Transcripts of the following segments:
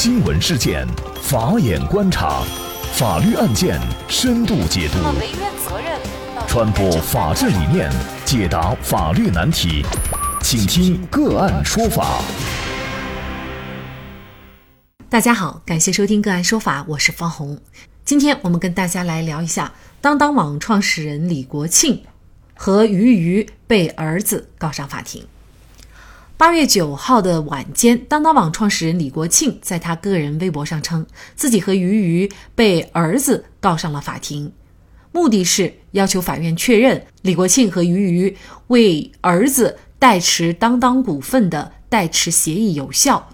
新闻事件，法眼观察，法律案件深度解读，传播法治理念，解答法律难题，请听个案说法。大家好，感谢收听个案说法，我是方红。今天我们跟大家来聊一下当当网创始人李国庆和俞渝被儿子告上法庭。八月九号的晚间，当当网创始人李国庆在他个人微博上称，自己和俞渝被儿子告上了法庭，目的是要求法院确认李国庆和俞渝为儿子代持当当股份的代持协议有效。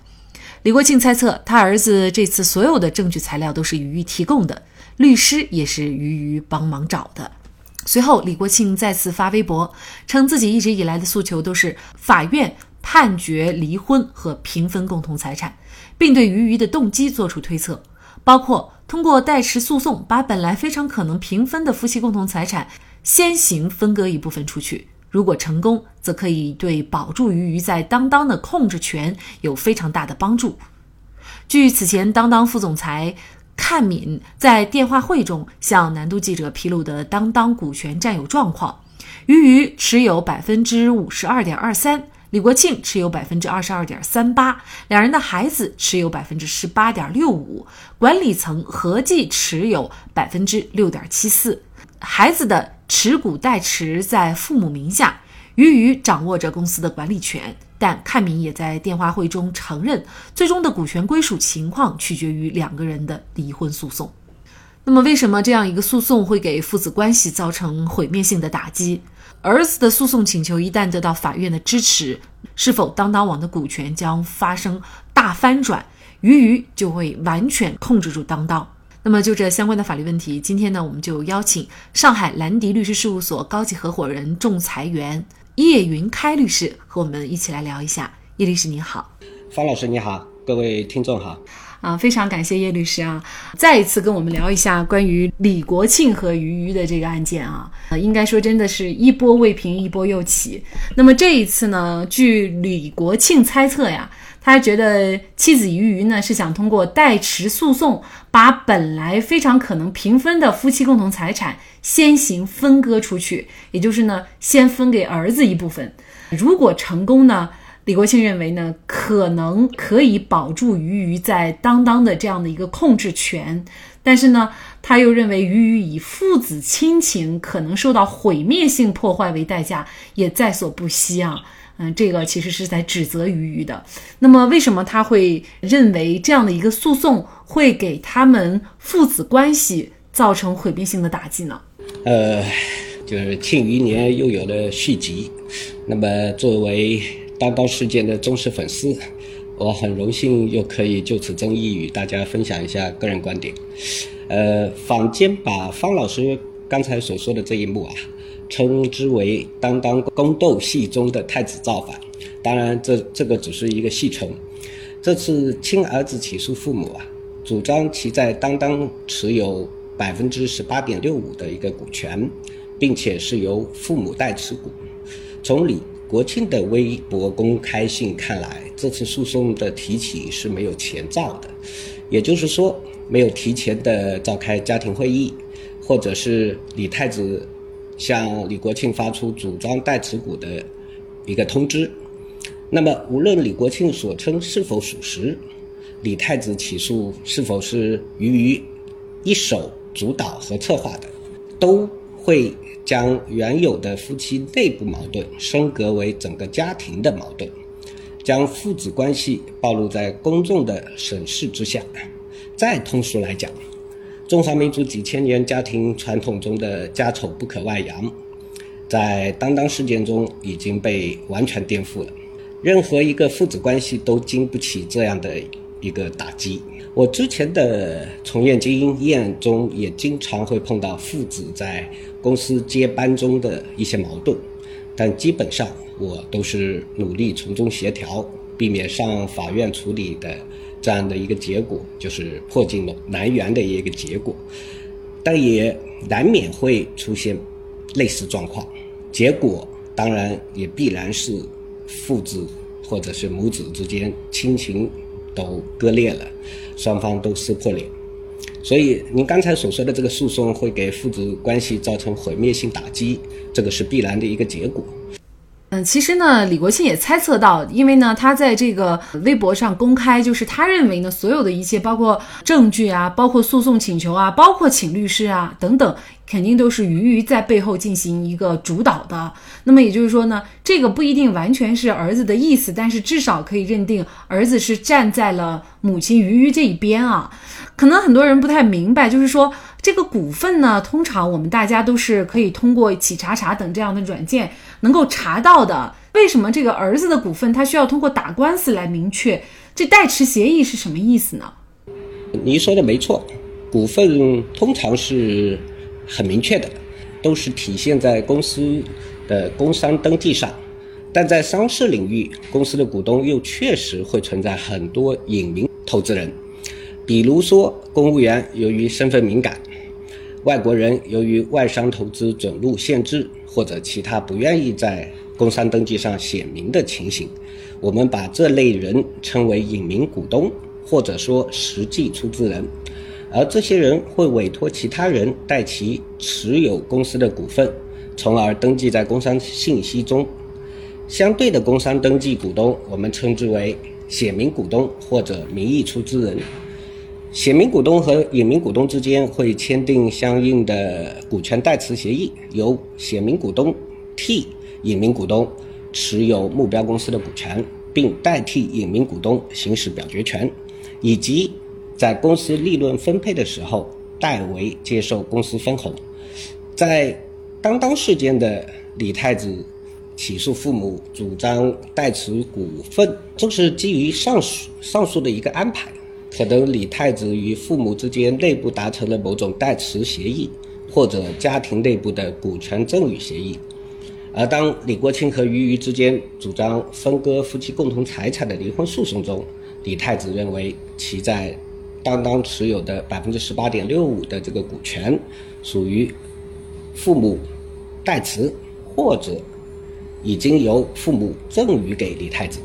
李国庆猜测，他儿子这次所有的证据材料都是俞渝提供的，律师也是俞渝帮忙找的。随后，李国庆再次发微博，称自己一直以来的诉求都是法院。判决离婚和平分共同财产，并对俞渝的动机作出推测，包括通过代持诉讼把本来非常可能平分的夫妻共同财产先行分割一部分出去。如果成功，则可以对保住俞渝在当当的控制权有非常大的帮助。据此前当当副总裁阚敏在电话会中向南都记者披露的当当股权占有状况，俞渝持有百分之五十二点二三。李国庆持有百分之二十二点三八，两人的孩子持有百分之十八点六五，管理层合计持有百分之六点七四。孩子的持股代持在父母名下，俞渝掌握着公司的管理权。但阚明也在电话会中承认，最终的股权归属情况取决于两个人的离婚诉讼。那么，为什么这样一个诉讼会给父子关系造成毁灭性的打击？儿子的诉讼请求一旦得到法院的支持，是否当当网的股权将发生大翻转？俞渝就会完全控制住当当。那么就这相关的法律问题，今天呢，我们就邀请上海兰迪律师事务所高级合伙人、仲裁员叶云开律师和我们一起来聊一下。叶律师您好，方老师你好，各位听众好。啊，非常感谢叶律师啊，再一次跟我们聊一下关于李国庆和俞渝的这个案件啊，呃，应该说真的是一波未平一波又起。那么这一次呢，据李国庆猜测呀，他觉得妻子俞渝呢是想通过代持诉讼，把本来非常可能平分的夫妻共同财产先行分割出去，也就是呢，先分给儿子一部分。如果成功呢？李国庆认为呢，可能可以保住俞渝在当当的这样的一个控制权，但是呢，他又认为俞渝以父子亲情可能受到毁灭性破坏为代价，也在所不惜啊。嗯，这个其实是在指责俞渝的。那么，为什么他会认为这样的一个诉讼会给他们父子关系造成毁灭性的打击呢？呃，就是庆余年又有了续集。那么，作为当当事件的忠实粉丝，我很荣幸又可以就此争议与大家分享一下个人观点。呃，坊间把方老师刚才所说的这一幕啊，称之为当当宫斗戏中的太子造反。当然，这这个只是一个戏称。这次亲儿子起诉父母啊，主张其在当当持有百分之十八点六五的一个股权，并且是由父母代持股。从理国庆的微博公开信看来，这次诉讼的提起是没有前兆的，也就是说，没有提前的召开家庭会议，或者是李太子向李国庆发出主张代持股的一个通知。那么，无论李国庆所称是否属实，李太子起诉是否是于于一手主导和策划的，都会。将原有的夫妻内部矛盾升格为整个家庭的矛盾，将父子关系暴露在公众的审视之下。再通俗来讲，中华民族几千年家庭传统中的家丑不可外扬，在当当事件中已经被完全颠覆了。任何一个父子关系都经不起这样的一个打击。我之前的从业经验中也经常会碰到父子在公司接班中的一些矛盾，但基本上我都是努力从中协调，避免上法院处理的这样的一个结果，就是破镜难圆的一个结果。但也难免会出现类似状况，结果当然也必然是父子或者是母子之间亲情。都割裂了，双方都撕破脸。所以您刚才所说的这个诉讼会给父子关系造成毁灭性打击，这个是必然的一个结果。嗯，其实呢，李国庆也猜测到，因为呢，他在这个微博上公开，就是他认为呢，所有的一切，包括证据啊，包括诉讼请求啊，包括请律师啊等等，肯定都是鱼鱼在背后进行一个主导的。那么也就是说呢，这个不一定完全是儿子的意思，但是至少可以认定儿子是站在了母亲鱼鱼这一边啊。可能很多人不太明白，就是说。这个股份呢，通常我们大家都是可以通过企查查等这样的软件能够查到的。为什么这个儿子的股份他需要通过打官司来明确？这代持协议是什么意思呢？您说的没错，股份通常是很明确的，都是体现在公司的工商登记上。但在商事领域，公司的股东又确实会存在很多隐名投资人，比如说公务员由于身份敏感。外国人由于外商投资准入限制或者其他不愿意在工商登记上写明的情形，我们把这类人称为隐名股东，或者说实际出资人。而这些人会委托其他人代其持有公司的股份，从而登记在工商信息中。相对的工商登记股东，我们称之为写明股东或者名义出资人。写明股东和隐名股东之间会签订相应的股权代持协议，由写明股东替隐名股东持有目标公司的股权，并代替隐名股东行使表决权，以及在公司利润分配的时候代为接受公司分红。在当当事件的李太子起诉父母主张代持股份，就是基于上述上述的一个安排。可能李太子与父母之间内部达成了某种代持协议，或者家庭内部的股权赠与协议。而当李国庆和俞渝之间主张分割夫妻共同财产的离婚诉讼中，李太子认为其在当当持有的百分之十八点六五的这个股权属于父母代持，或者已经由父母赠与给李太子，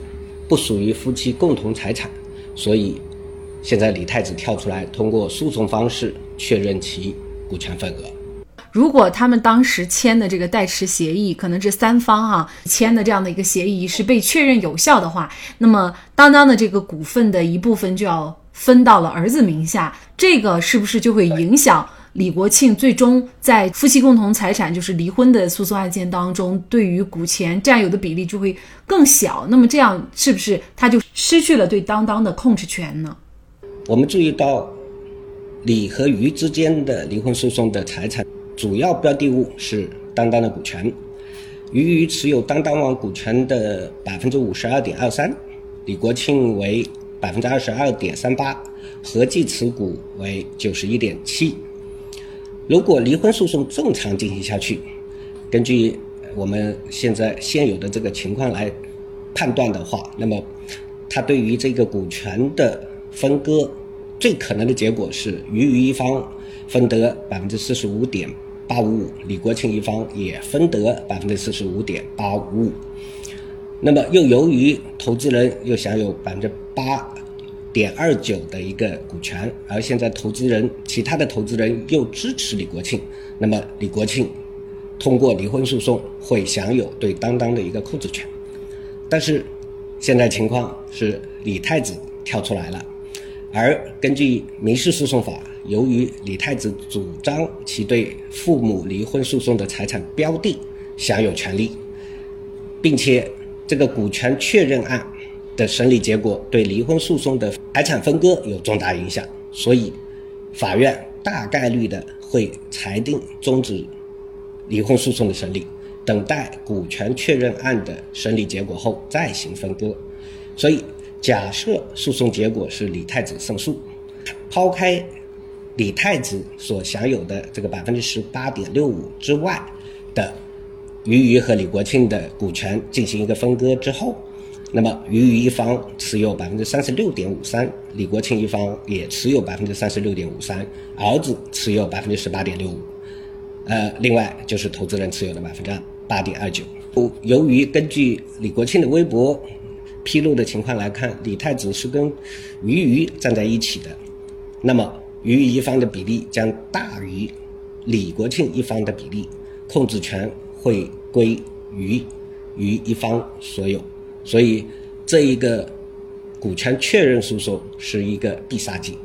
不属于夫妻共同财产，所以。现在李太子跳出来，通过诉讼方式确认其股权份额。如果他们当时签的这个代持协议，可能这三方啊签的这样的一个协议是被确认有效的话，那么当当的这个股份的一部分就要分到了儿子名下，这个是不是就会影响李国庆最终在夫妻共同财产就是离婚的诉讼案件当中，对于股权占有的比例就会更小？那么这样是不是他就失去了对当当的控制权呢？我们注意到，李和余之间的离婚诉讼的财产主要标的物是当当的股权，余余持有当当网股权的百分之五十二点二三，李国庆为百分之二十二点三八，合计持股为九十一点七。如果离婚诉讼正常进行下去，根据我们现在现有的这个情况来判断的话，那么他对于这个股权的分割。最可能的结果是，余余一方分得百分之四十五点八五五，李国庆一方也分得百分之四十五点八五五。那么，又由于投资人又享有百分之八点二九的一个股权，而现在投资人其他的投资人又支持李国庆，那么李国庆通过离婚诉讼会享有对当当的一个控制权。但是，现在情况是李太子跳出来了。而根据民事诉讼法，由于李太子主张其对父母离婚诉讼的财产标的享有权利，并且这个股权确认案的审理结果对离婚诉讼的财产分割有重大影响，所以法院大概率的会裁定终止离婚诉讼的审理，等待股权确认案的审理结果后再行分割，所以。假设诉讼结果是李太子胜诉，抛开李太子所享有的这个百分之十八点六五之外的俞渝和李国庆的股权进行一个分割之后，那么俞渝一方持有百分之三十六点五三，李国庆一方也持有百分之三十六点五三，儿子持有百分之十八点六五，呃，另外就是投资人持有的百分之八点二九。由于根据李国庆的微博。披露的情况来看，李太子是跟俞渝站在一起的，那么俞渝一方的比例将大于李国庆一方的比例，控制权会归于于一方所有，所以这一个股权确认诉讼是一个必杀技。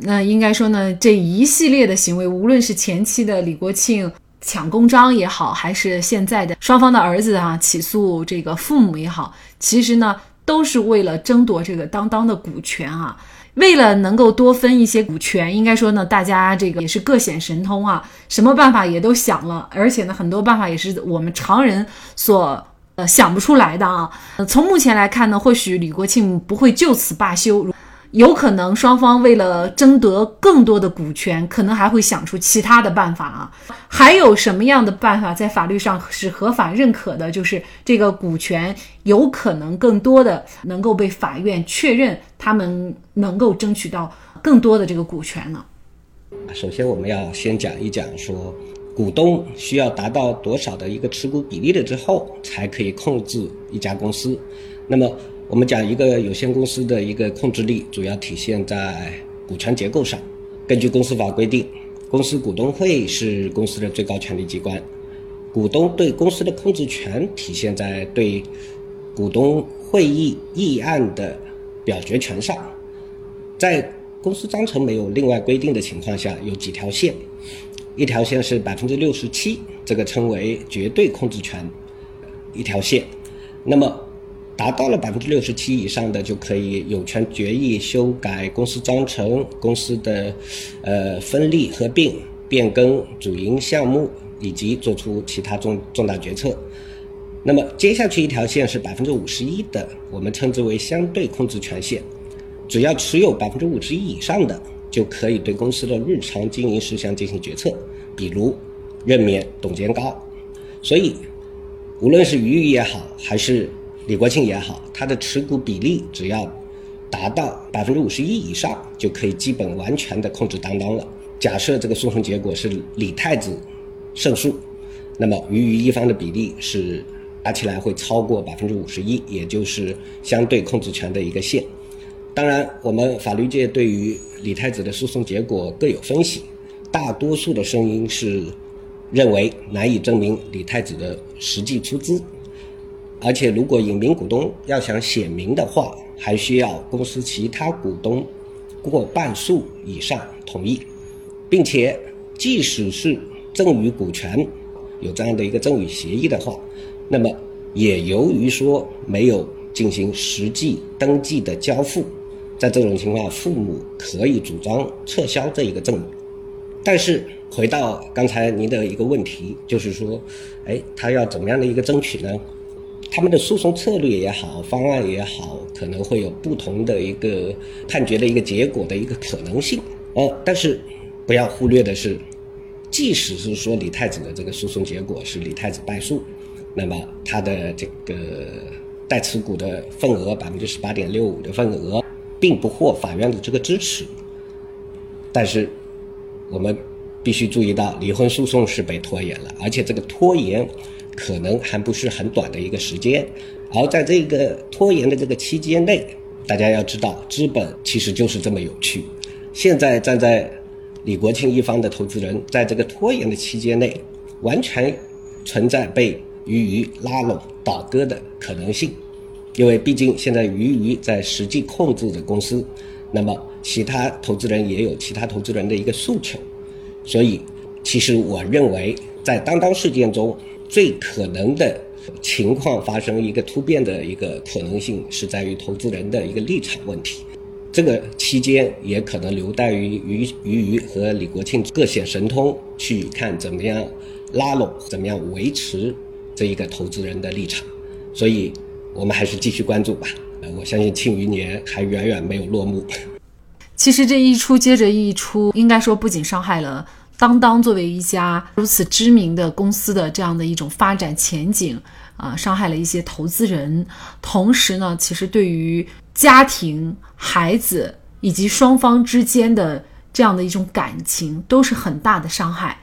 那应该说呢，这一系列的行为，无论是前期的李国庆抢公章也好，还是现在的双方的儿子啊起诉这个父母也好，其实呢，都是为了争夺这个当当的股权啊。为了能够多分一些股权，应该说呢，大家这个也是各显神通啊，什么办法也都想了，而且呢，很多办法也是我们常人所呃想不出来的啊。从目前来看呢，或许李国庆不会就此罢休。有可能双方为了争得更多的股权，可能还会想出其他的办法啊。还有什么样的办法在法律上是合法认可的？就是这个股权有可能更多的能够被法院确认，他们能够争取到更多的这个股权呢？首先，我们要先讲一讲说，股东需要达到多少的一个持股比例了之后，才可以控制一家公司。那么。我们讲一个有限公司的一个控制力，主要体现在股权结构上。根据公司法规定，公司股东会是公司的最高权力机关，股东对公司的控制权体现在对股东会议议案的表决权上。在公司章程没有另外规定的情况下，有几条线，一条线是百分之六十七，这个称为绝对控制权，一条线。那么达到了百分之六十七以上的，就可以有权决议修改公司章程、公司的呃分立、合并、变更主营项目，以及做出其他重重大决策。那么接下去一条线是百分之五十一的，我们称之为相对控制权限。只要持有百分之五十一以上的，就可以对公司的日常经营事项进行决策，比如任免董监高。所以，无论是余余也好，还是李国庆也好，他的持股比例只要达到百分之五十一以上，就可以基本完全的控制当当了。假设这个诉讼结果是李太子胜诉，那么余余一方的比例是加起来会超过百分之五十一，也就是相对控制权的一个线。当然，我们法律界对于李太子的诉讼结果各有分析，大多数的声音是认为难以证明李太子的实际出资。而且，如果隐名股东要想显名的话，还需要公司其他股东过半数以上同意，并且，即使是赠与股权有这样的一个赠与协议的话，那么也由于说没有进行实际登记的交付，在这种情况，父母可以主张撤销这一个赠与。但是，回到刚才您的一个问题，就是说，哎，他要怎么样的一个争取呢？他们的诉讼策略也好，方案也好，可能会有不同的一个判决的一个结果的一个可能性。呃，但是不要忽略的是，即使是说李太子的这个诉讼结果是李太子败诉，那么他的这个代持股的份额百分之十八点六五的份额，并不获法院的这个支持。但是我们必须注意到，离婚诉讼是被拖延了，而且这个拖延。可能还不是很短的一个时间，而在这个拖延的这个期间内，大家要知道，资本其实就是这么有趣。现在站在李国庆一方的投资人，在这个拖延的期间内，完全存在被鱼鱼拉拢倒戈的可能性，因为毕竟现在鱼鱼在实际控制着公司，那么其他投资人也有其他投资人的一个诉求，所以其实我认为在当当事件中。最可能的情况发生一个突变的一个可能性，是在于投资人的一个立场问题。这个期间也可能留待于于于于和李国庆各显神通，去看怎么样拉拢，怎么样维持这一个投资人的立场。所以，我们还是继续关注吧。呃，我相信庆余年还远远没有落幕。其实这一出接着一出，应该说不仅伤害了。当当作为一家如此知名的公司的这样的一种发展前景啊，伤害了一些投资人。同时呢，其实对于家庭、孩子以及双方之间的这样的一种感情，都是很大的伤害。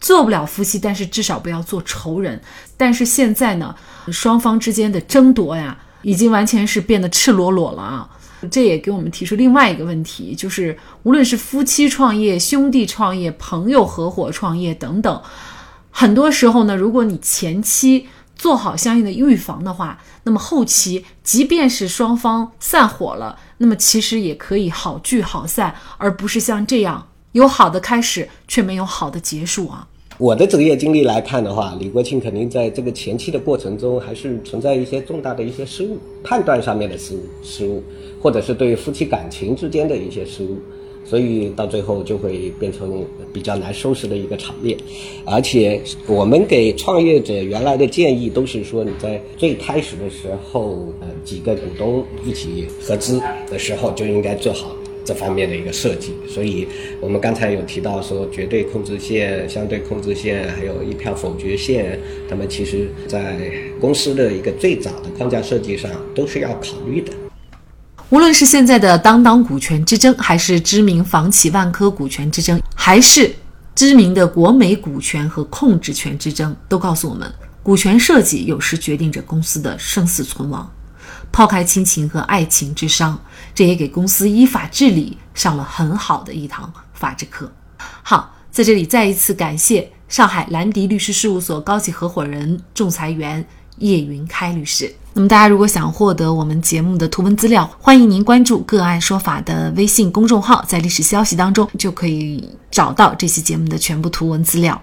做不了夫妻，但是至少不要做仇人。但是现在呢，双方之间的争夺呀，已经完全是变得赤裸裸了啊！这也给我们提出另外一个问题，就是无论是夫妻创业、兄弟创业、朋友合伙创业等等，很多时候呢，如果你前期做好相应的预防的话，那么后期即便是双方散伙了，那么其实也可以好聚好散，而不是像这样有好的开始却没有好的结束啊。我的职业经历来看的话，李国庆肯定在这个前期的过程中还是存在一些重大的一些失误，判断上面的失误失误，或者是对夫妻感情之间的一些失误，所以到最后就会变成比较难收拾的一个场面。而且我们给创业者原来的建议都是说，你在最开始的时候，呃，几个股东一起合资的时候就应该做好。这方面的一个设计，所以我们刚才有提到说，绝对控制线、相对控制线，还有一票否决线，他们其实在公司的一个最早的框架设计上都是要考虑的。无论是现在的当当股权之争，还是知名房企万科股权之争，还是知名的国美股权和控制权之争，都告诉我们，股权设计有时决定着公司的生死存亡。抛开亲情和爱情之伤，这也给公司依法治理上了很好的一堂法治课。好，在这里再一次感谢上海兰迪律师事务所高级合伙人、仲裁员叶云开律师。那么，大家如果想获得我们节目的图文资料，欢迎您关注“个案说法”的微信公众号，在历史消息当中就可以找到这期节目的全部图文资料。